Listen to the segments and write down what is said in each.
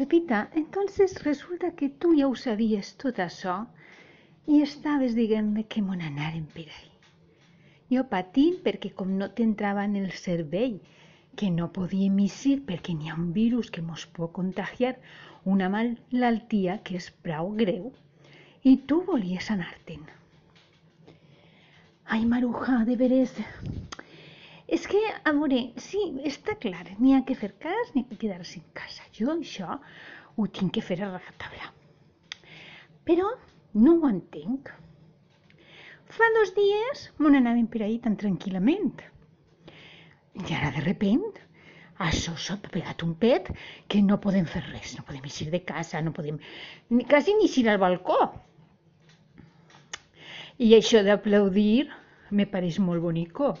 Pepita, entonces resulta que tu ja ho sabies tot això i estaves dient que mon anàrem per ahí. Jo patint perquè com no t'entrava en el cervell que no podíem eixir perquè n'hi ha un virus que mos pot contagiar una malaltia que és prou greu i tu volies anar-te'n. Maruja, de veres... A veure, sí, està clar, n'hi ha que fer cas, n'hi ha que quedar-se en casa. Jo això ho tinc que fer a rajatabla. Però no ho entenc. Fa dos dies me n'anàvem per ahí tan tranquil·lament. I ara, de repent, això s'ha pegat un pet que no podem fer res, no podem eixir de casa, no podem ni, quasi ni eixir al balcó. I això d'aplaudir me pareix molt bonico,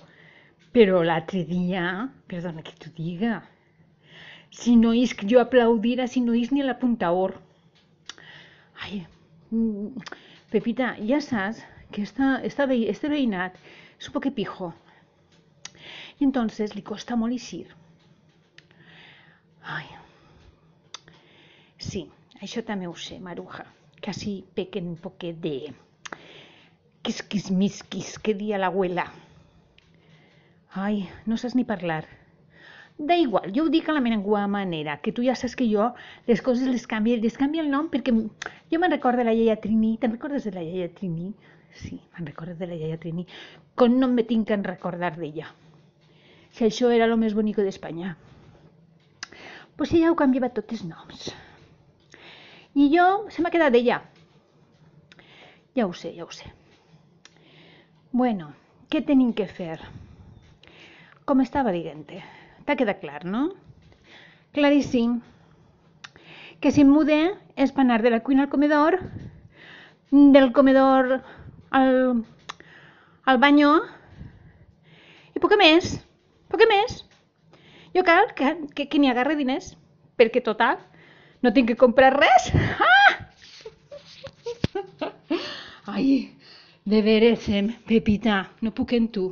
però l'altre dia, perdona que t'ho diga, si no és que jo aplaudira, si no és ni la puntaor. Ai, mm, Pepita, ja saps que esta, esta, este veïnat és un pijo. I entonces li costa molt eixir. Ai, sí, això també ho sé, Maruja. Quasi pequen un poquet de quisquismisquis, que dia l'abuela. Ai, no saps ni parlar. Da igual, jo ho dic a la meva manera, que tu ja saps que jo les coses les canvio, les canvio el nom perquè jo me'n recordo de la iaia Trini. Te'n recordes de la iaia Trini? Sí, me'n recordo de la iaia Trini. Com no me tinc en recordar d'ella. Si això era lo més bonico d'Espanya. Pues ella ho canviava tots els noms. I jo se m'ha quedat d'ella. Ja ho sé, ja ho sé. Bueno, què tenim que fer? Com estava dient-te? T'ha quedat clar, no? Claríssim. Que si em mude és per anar de la cuina al comedor, del comedor al, al banyo i poc més, poc més. Jo cal que, que, que n'hi agarre diners, perquè total, no tinc que comprar res. Ah! Ai, de veres, Pepita, no puc en tu.